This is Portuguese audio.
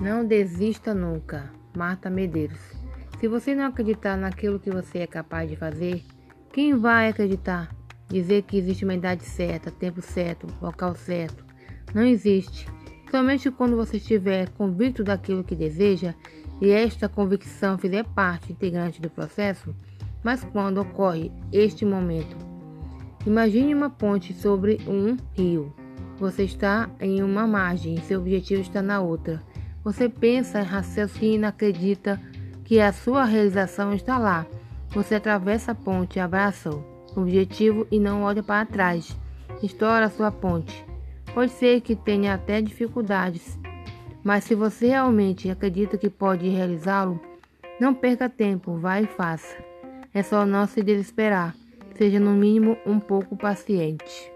Não desista nunca. Marta Medeiros. Se você não acreditar naquilo que você é capaz de fazer, quem vai acreditar? Dizer que existe uma idade certa, tempo certo, local certo. Não existe. Somente quando você estiver convicto daquilo que deseja e esta convicção fizer parte integrante do processo, mas quando ocorre este momento, imagine uma ponte sobre um rio. Você está em uma margem seu objetivo está na outra. Você pensa, raciocina, acredita que a sua realização está lá. Você atravessa a ponte, abraça o objetivo e não olha para trás. Estoura a sua ponte. Pode ser que tenha até dificuldades, mas se você realmente acredita que pode realizá-lo, não perca tempo, vá e faça. É só não se desesperar. Seja no mínimo um pouco paciente.